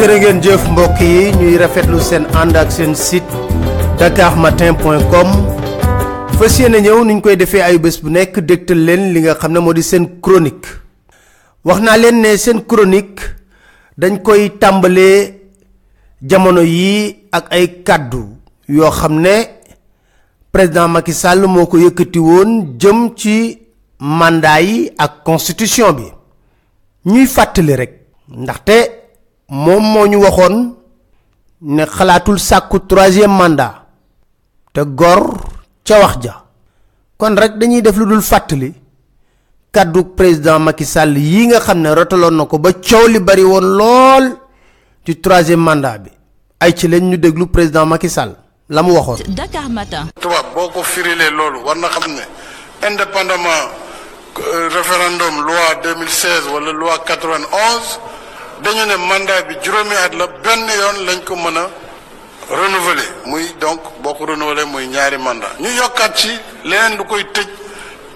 jërë ngeen jëf mbokk yi ñuy rafetlu seen ànd ak seen site dakarmatin.com fas yéene ñëw niñ koy defee ay bés bu nekk dégtal leen li nga xam ne moo di seen chronique. Wax naa leen ne seen chronique dañ koy tàmbalee jamono yi ak ay kàddu yoo xam ne président Macky Sall moo ko yëkkati woon jëm ci mandat yi ak constitution bi. Ñuy fàttali rek ndaxte moom moo ñu waxoon ne xalaatul sàkku troisième mandat te gor ca wax ja kon rek dañuy def lu dul fàttali kàddu président Macky Sall yi nga xam ne rotaloon na ko ba coow li bari woon lool ci troisième mandat bi ay ci leen ñu déglu président Macky Sall la mu waxoon. Dakar Matin. tubaab boo ko firilee loolu war na xam ne indépendamment référendum loi 2016 wala loi 91 dañu ne mandat bi juróomi at la benn yoon lañ ko mën a renouveler. Muy donc boo ko renouveler muy ñaari mandat. Ñu yokkaat ci leneen lu koy tëj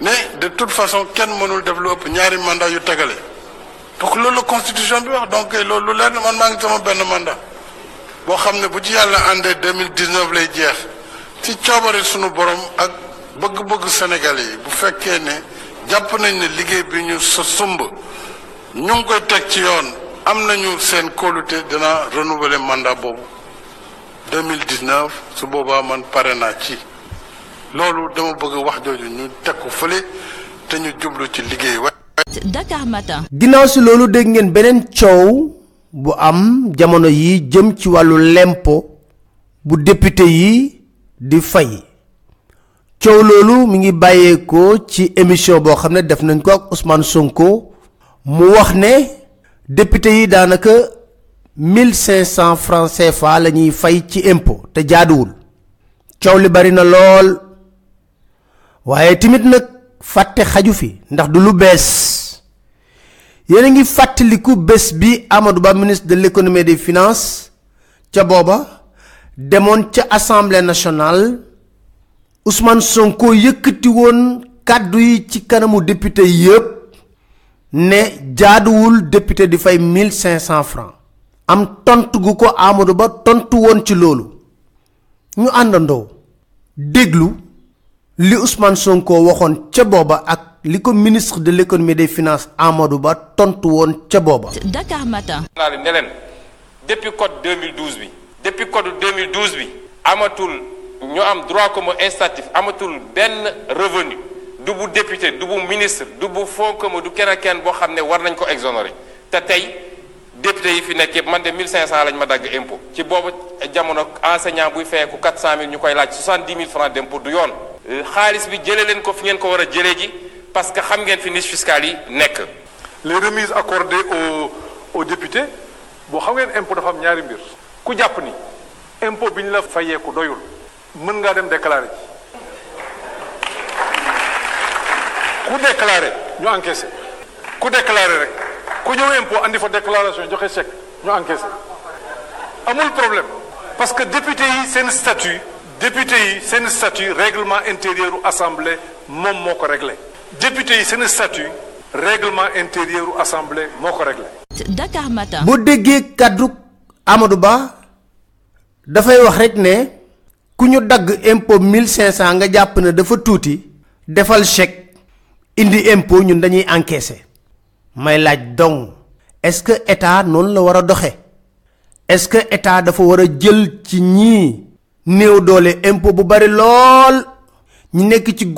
ne de toute façon kenn mënul def lu ëpp ñaari mandat yu tegale. Donc loolu la constitution bi wax donc loolu lu man maa ngi sama benn mandat boo xam ne bu ci yàlla àndee 2019 lay jeex. Ci coobare sunu borom ak bëgg-bëgg Sénégal yi bu fekkee ne jàpp nañ ne liggéey bi ñu sa sumb ñu ngi koy teg ci am nañu seen kóolute dina renouveler mandat boobu. 2019 su boobaa man pare naa ci. Loolu dama bëgg wax jooju ñu teg ko fële te ñu jublu ci liggéey wa Dakar Matin. ginnaaw si loolu dégg ngeen beneen coow bu am jamono yi jëm ci wàllu lempo bu député yi di fay. Coow loolu mi ngi bàyyeekoo ci émission boo xam ne def nañ ko ak Ousmane Sonko. Mu wax ne député yi daanaka 1500 francs CFA la ñuy fay ci impôt te jaaduwul. Coow li bari na lool. Waaye tamit nag fàtte xaju fi ndax du lu bees. Yéen a ngi fàttaliku bés bi Amadou Ba ministre de l'économie et des finances ca ca assemblée nationale Ousmane Sonko yëkkati woon kàddu yi ci kanamu député yëpp ne jaaduwul député di fay 1500 francs am tontu gu ko Amadou Ba tontu woon ci loolu ñu àndandoo déglu li Ousmane Sonko waxoon ca booba ak li ko ministre de l'économie des finances Amadou Ba tontu woon ca booba. Dakar Matin. naa ne leen depuis code 2012 bi depuis code 2012 bi amatul ñu am droit commun incitatif amatul benn revenu du député du ministre du bu fonds commun du kenn ak kenn boo xam ne war nañ ko exonérer te tey député yi fi man de 1500 lañ ma dagg impôt ci boobu jamono enseignant buy fayeeku 400000 ñu koy laaj 70000 francs d'impôt du yoon. xaalis bi jëlee leen ko fi ngeen ko ji parce que xam ngeen fi niche fiscale yi nekk. les remises accordées aux aux députés boo xam ngeen impôt dafa am ñaari mbir ku ni impôt bi ñu la fayeeku doyul mën ngaa dem déclarer ku déclarer ñu encaissé ku déclarer rek. Ku ñëw impôt andi fa déclaration joxe chèque ñu encaissé amul problème. Parce que député yi seen statut député yi seen statut règlement intérieur u assemblée moom moo ko réglé député yi seen statut règlement intérieur u assemblée moo ko réglé Dakar Matin. boo déggee kàddu Amadou Ba dafay wax rek ne ku ñu dagg impôt 1500 nga jàpp ne dafa tuuti defal chèque indi impôt ñun dañuy encaisser. May laaj donc est-ce que état noonu la war a doxe? Est-ce que état dafa war a jël ci ñii néew doole impôt bu bari lool? Ñi nekk ci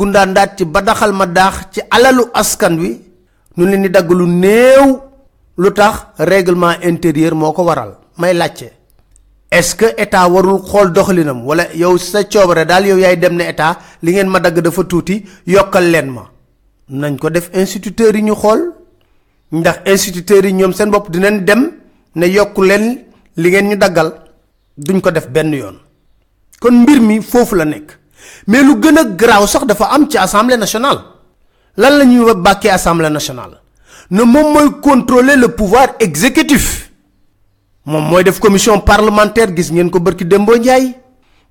ci ba ma daax ci alalu askan wi ñu leen di dagg lu néew. Lu tax règlement intérieur moo ko waral? May laajte. Est-ce que état warul xool doxalinam? Wala yow sa coobare daal yow yaay dem ne état li ngeen ma dagg dafa tuuti yokkal leen ma nañ ko def instituteurs yi ñu xool ndax instituteurs yi ñoom seen bopp dinañ dem ne yokku leen li ngeen ñu daggal duñ ko def benn yoon. kon mbir mi foofu la nekk. mais lu gën a garaaw sax dafa am ci assemblée nationale. lan la ñuy bàkkee assemblée nationale? ne moom mooy contrôler le pouvoir exécutif. moom mooy def commission parlementaire gis ngeen ko bërki Dembo Ndiaye.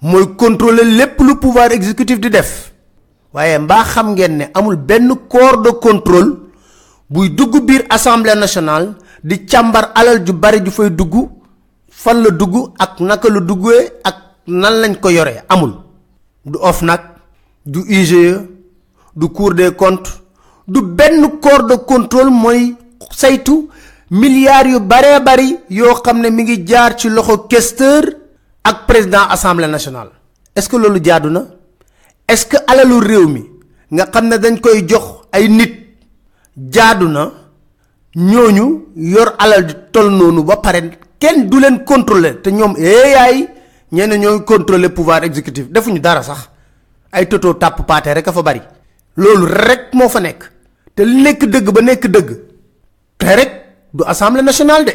mooy contrôler lépp lu pouvoir exécutif di def waaye mbaa xam ngeen ne amul benn corps de contrôle buy dugg biir assemblée nationale di càmbar alal ju bari ju fay dugg fan la dugg ak naka la duggee ak nan amul. Du OFNAC du IGE du Cour des comptes du benn corps de contrôle mooy saytu milliards yu baree bari yoo xam ne mi ngi jaar ci loxo président assemblée nationale. Est-ce que loolu jaadu est-ce que alalu réew mi nga xam ne dañ koy jox ay nit jaadu na ñooñu yor alal di toll noonu ba pare kenn du leen contrôler te ñoom yaay ñenn ñooy contrôler pouvoir exécutif defuñu dara sax. Ay toto tàpp paate rek fa bari. Loolu rek moo fa nekk. Te nekk dëgg ba nekk dëgg. Te rek du assemblée nationale de.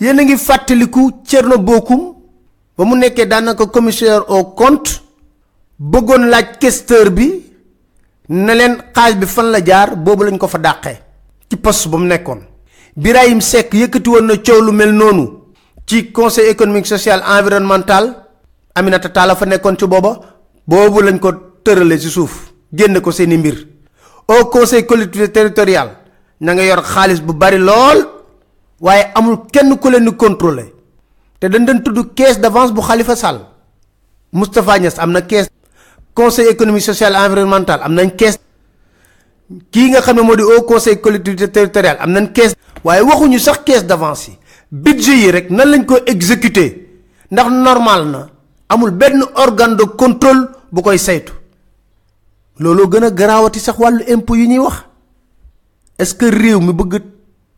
Yéen a ngi fàttaliku Thierno Bocoum ba mu nekkee daanaka commissaire au compte bëggoon laaj questeur bi ne leen xaalis bi fan la jaar boobu lañ ko fa dàqee ci poste ba mu nekkoon. Birahim Seck yëkkati woon na coow lu mel noonu ci conseil économique social environnemental. Aminata Talla fa nekkoon ci booba boobu lañ ko tërale ci suuf génn ko seeni mbir. Au conseil collectivité territorial na nga yor xaalis bu bari lool waaye amul kenn ku leen di contrôler. Te dañ doon tudd caisse d'avance bu Khalifa Sall. Moustapha Niass am na caisse conseil économique social environnemental am nañ caisse kii nga xam ne moo di au conseil collectivité territorial am nañ caisse waaye waxuñu sax caisse d'avance yi. Budget yi rek nan lañ ko exécuter? Ndax normal na amul benn organe de contrôle bu koy saytu. Looloo gën a garaawati sax wàllu impôt yi ñuy wax. Est-ce que réew mi bëgg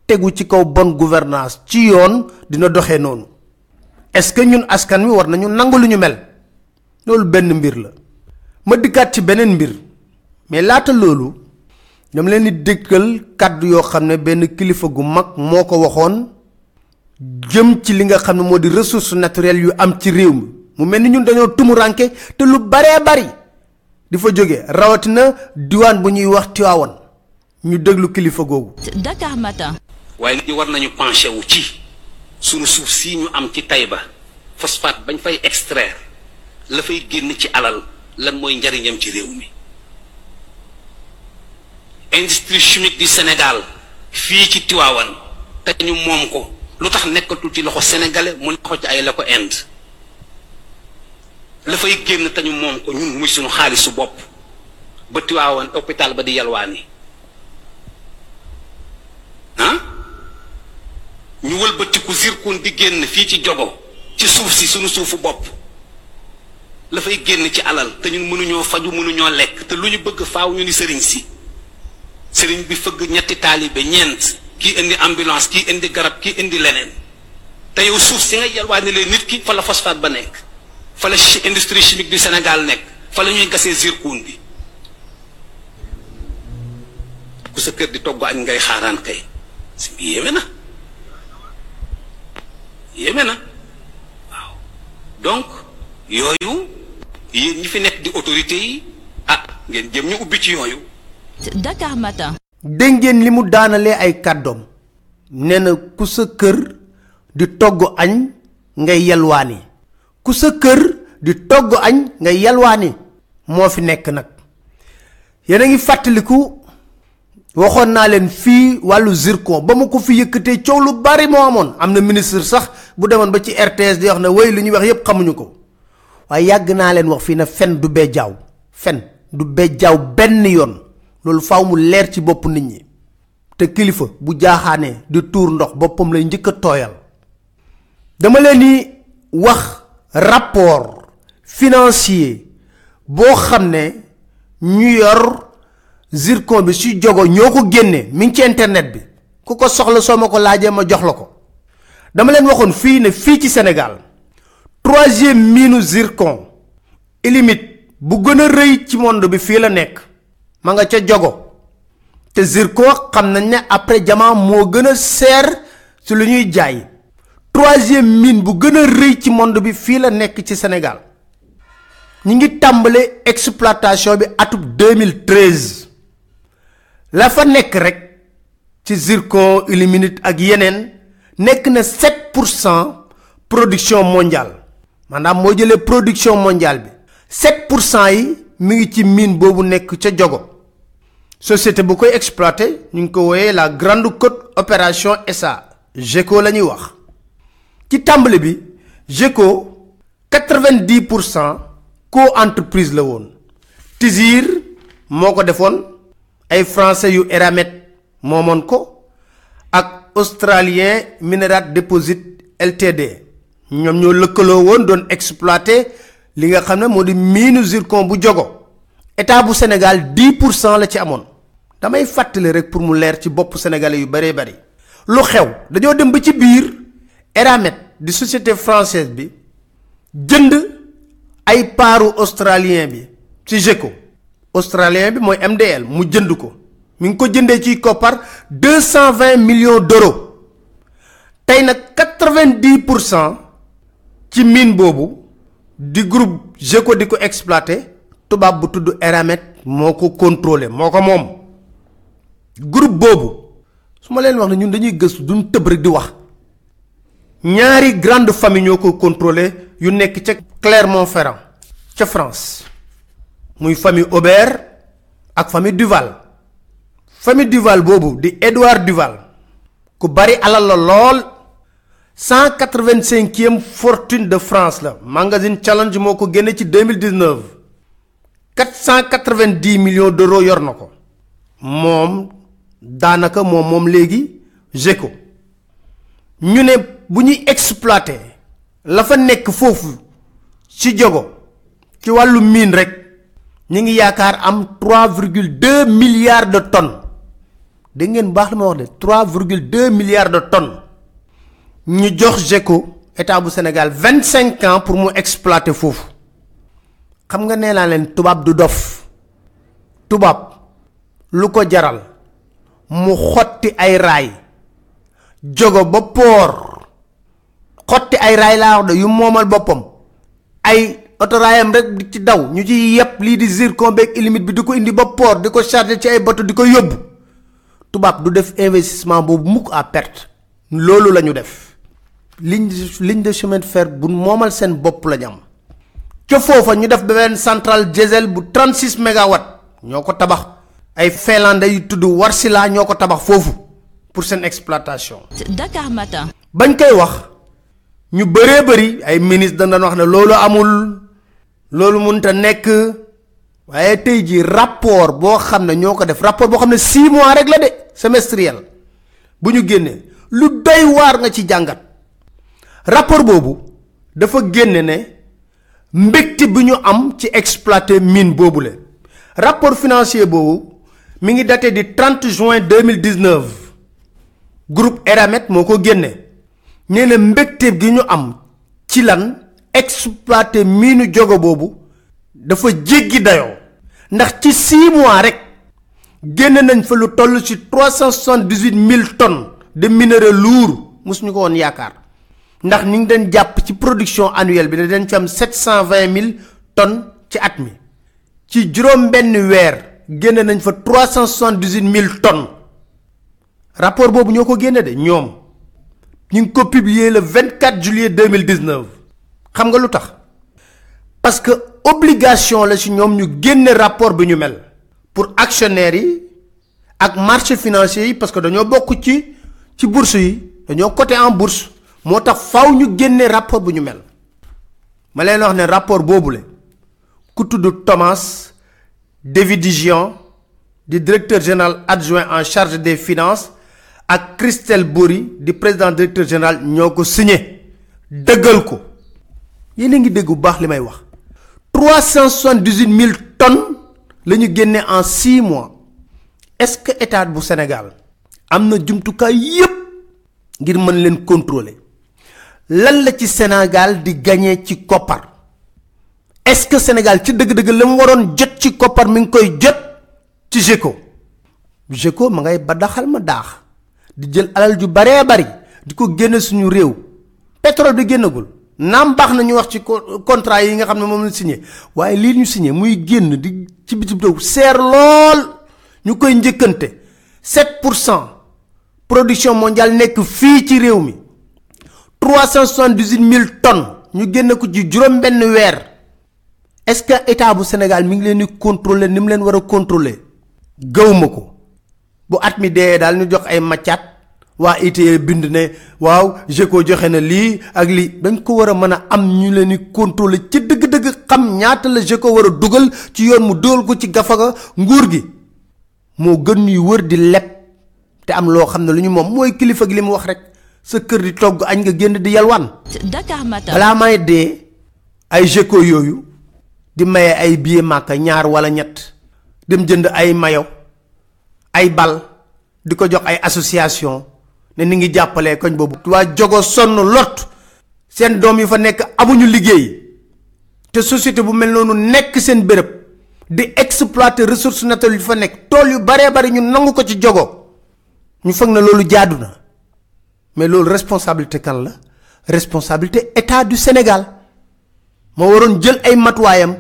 tegu ci kaw bonne gouvernance ci yoon dina doxee noonu? Est-ce que ñun askan wi war nañu nangu lu ñu mel? Loolu benn mbir la ma dikkaat ci beneen mbir mais laata loolu dama leen di dëkkal kàddu yoo xam ne benn kilifa gu mag moo ko waxoon jëm ci li nga xam ne moo di ressources naturelles yu am ci réew mi mu mel ni ñun dañoo tumuranke te lu baree bari di fa jóge rawatina diwaan bu ñuy wax Tiwaawan ñu déglu kilifa googu. Dakar Matin. waaye nit ñi war nañu penché wu ci sunu suuf sii ñu am ci Taïba phosphate bañ fay extraire la fay génn ci alal lan mooy njariñam ci réew mi. Industrie chimique du Sénégal fii ci Tiwaawan te ñu moom ko. Lu tax nekkatul ci loxo sénégalais mu loxo ci ay la ko Inde. La fay génn te ñu moom ko ñun muy suñu xaalisu bopp. Ba Tiwaawan hôpital ba di yalwaani. Ah ñu wëlbatiku zirkon di génn fii ci jogo ci suuf si suñu suufu bopp la fay génn ci alal te ñun mënuñoo faju mënuñoo lekk te lu ñu bëgg faaw ñu ni sëriñ si. Sëriñ bi fëgg ñetti taalibe ñeent kii indi ambulance kii indi garab kii indi leneen. Te yow suuf si nga yalwaani leen nit ki fa la phosphate ba nekk fa la industrie chimique du Sénégal nekk fa la ñuy gasee zircon bi. Ku sa kër di togg añ ngay xaaraan kay si yéeme na. Yéeme na. Waaw. Yooyu yéen ñi fi nekk di autorité yi ah ngeen jëm ñu ubbi ci yooyu. Dakar Matin. dégg ngeen li mu daanalee ay kàddoom. Nee na ku sa kër di togg añ ngay yalwaani. Ku sa kër di togg añ ngay yalwaani. Moo fi nekk nag. Yéen a ngi fàttaliku waxoon naa leen fii wàllu zircon. Ba ma ko fi yëkkatee coow lu bari moo amoon. Am na ministre sax bu demoon ba ci RTS di wax ne way lu ñuy wax yépp xamuñu ko waaye yàgg naa leen wax fii ne fen du bee jaaw fen du bee jaaw benn yoon. Loolu faaw mu leer ci bopp nit ñi. Te kilifa bu jaaxaanee di tuur ndox boppam lay njëkk a tooyal. Dama leen di wax rapport financier boo xam ne ñu yor zircon bi si jogo ñoo ko mi ci internet bi. Ku ko soxla soo ma ko ma jox la ko. Dama leen waxoon fii ne fii ci Sénégal troisième minu zircon. Illimite bu gën a rëy ci monde bi la ma nga ca jogo te zircon xam nañ ne après diamant moo gën a ci troisième mine bu ci Sénégal. Ñi ngi exploitation bi atub 2013 la fa nekk rek ci zircon illuminite ak yeneen nekk na 7 pour cent production mondiale maanaam moo jëlee production mondiale bi. 7 pour cent yi mi ngi ci mine boobu nekk ca jogo société bu exploité ñu la grande côte opération SA GECO la ñuy wax. ci tàmbali bi GECO 90 pour cent co-entreprise la woon. Tizir moo ko ay français yu Eramet moomoon ko. ak australien Mineral Deposit Ltd ñoom ñoo lëkkaloo woon doon exploiter li nga xam ne moo di miinu zircon bu jogo état bu Sénégal 10 pour cent la ci amoon. Damay fàttali rek pour mu leer ci bopp sénégalais yu bëree bëri. Lu xew dañoo dem ba ci biir Eramet di société française bi jënd ay paaru australien bi ci GECO australien bi mooy MDL mu jënd ko. Mi ngi ko jëndee ci koppar deux cent vingt millions d'euros. Tey nag quatre vingt dix pour cent ci mine boobu di groupe GECO di ko exploité tubaab bu tudd Eramet moo ko contrôlé moo ko groupe boobu su ma leen wax ne ñun dañuy gëstu duñ tëb rek di wax. Ñaari grande famille contrôlé yu nekk Clermont-Ferrand ca France. Muy famille Aubert ak famille Duval. Famille Duval boobu di Édouard Duval ku bari alal la lool cent quatre-vingt-cinquième fortune de France la. Magazine Challenge moo ko génne ci deux mille dix-neuf. quatre cent quatre-vingt-dix millions d'euros yor na ko. Moom daanaka moom moom ne la fa ci jogo ci wàllu mine rek ngi am trois virgule deux milliards de tonnes. Dégg ngeen baax la ma wax de trois virgule deux milliards de tonnes ñu jox GECO état bu Sénégal vingt cinq ans pour mu exploiter foofu. Xam nga nee naa leen tubaab du dof. Tubaab lu ko jaral mu xotti ay raay jogo ba poor. Xotti ay raay laa wax de yu moomal boppam. Ay otoraayam rek di ci daw ñu ci yépp lii di zircon beeg illimite bi indi ba port di ko charger ci ay bateau di ko yóbbu. Tubaab du def investissement boobu mukk à perte. Def ligne ligne de chemin de fer bu moomal seen bopp la ñu am. Ca foofa ñu def benn centrale diesel bu 36 mégawatts. Ñoo ko tabax. Ay finlandais yu tudd Wärtsilä ñoo ko tabax foofu pour seen exploitation. Dakar Matin. bañ koy wax ñu bëree bëri ay ministre dañ wax ne loolu amul loolu mënut a nekk. Waaye tey jii rapport boo xam ne ñoo ko def rapport boo xam ne 6 mois rek la de semestriel. Bu ñu génnee lu doy waar nga ci jàngat rapport boobu dafa génne ne mbégte bi ñu am ci exploiter rapport financier boobu mi di 30 juin 2019 groupe Eramet moo ko génne. Nee na mbégte gi ñu am exploiter jogo boobu dafa jéggi dayoo. Ndax ci 6 mois rek génne nañ fa lu toll ci 378 000 tonnes de minerais lourds. Mosuñu ko woon yaakaar ndax ñu ngi den production annuelle bi ne am 720 000 tonnes ci at mi. ci juróom benn weer génne nañ fa 378 000 tonnes. rapport boobu ñoo ko génne le 24 juillet 2019 xam nga lu parce que obligation la ci ñoom ñu rapport bi ñu pour actionnaires yi ak marché financier yi parce que dañoo bokk ci ci bourse yi. dañoo coté en bourse moo tax faw ñu génne rapport bu ñu mel. ma leen wax ne rapport boobule ku tudd Thomas Davidijian di directeur général adjoint en charge des finances ak Christelle Bory di président directeur général ñoo ko signé. dëggal ko. yéen a ngi dégg bu baax li may wax. trois cent soixante-dix-huit mille tonnes la ñu génne en six mois. est-ce que état bu Sénégal am na jumtukaay yépp ngir mën leen lan la Sénégal di gagné ci koppar? Est-ce que Sénégal ci jot ci mi ngi koy jot ci GECO GECO ma ngay di alal ju di ko pétrole bi génnagul. Naam baax na ñu nga xam ne moom la signé. Waaye lii ñu signé muy génn di ci bitim réew seer lool. Ñu koy njëkkante. 7 pour cent production mondiale nekk fii ci réew 378 000 tonnes. Ñu génne ko ci juróom-benn weer. Est-ce que état bu Sénégal mi ngi leen di contrôler ni mu leen war a contrôler? Ko. Bu at mi dee daal ñu jox ay maccaat waa ITIE bind ne waaw GECO joxe na lii ak lii. Dañ ko war a mën a am ñu leen di contrôler ci dëgg-dëgg xam ñaata la GECO war a dugal ci yoon mu dugal ko ci gafaga nguur gi. Moo gën ñuy wër di leb te am loo xam ne lu ñu moom mooy kilifa gi li mu wax rek sa kër di togg añ nga génn di Matin. balaa may dee ay GECO yooyu di maye ay billet màkka ñaar wala ñett dem jënd ay mayo ay bal di ko jox ay association ne ni ngi jàppalee koñ boobu. Waa jogo sonn lot. Seen doom yi fa nekk amuñu liggéey. Te société bu mel noonu nekk seen béréb di exploiter ressources naturelles yu fa nekk. Tool yu baree bari ñu nangu ko ci jogo. Ñu foog na loolu jaadu na mais loolu responsabilité kan la? Responsabilité état du Sénégal. Moo waroon jël ay matuwaayam.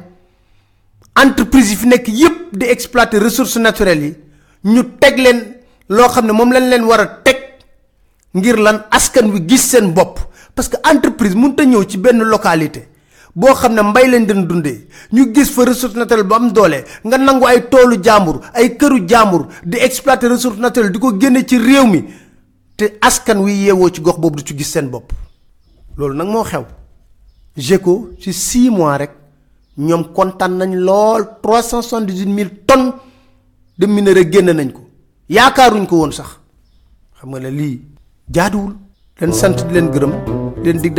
Entreprise yi fi nekk yépp di exploiter ressources naturelles yi. Ñu teg leen loo xam ne moom lañ war a teg ngir lan askan wi gis seen bopp. Parce que entreprise mënut a ñëw ci benn localité boo xam ne mbay leen den dundee. Ñu gis fa ressource naturelle bu am doole. Nga nangu ay toolu jàmbur ay këru di exploiter ressource naturelle di ko génne ci te askan wi yeewoo ci gox boobu du ci gis seen bopp. loolu xew. Ci 6 mois rek ñoom kontaan nañ lool. 378 000 tonnes de minerai génn nañ ko. yaakaaruñ ko woon sax. xam nga sant di dig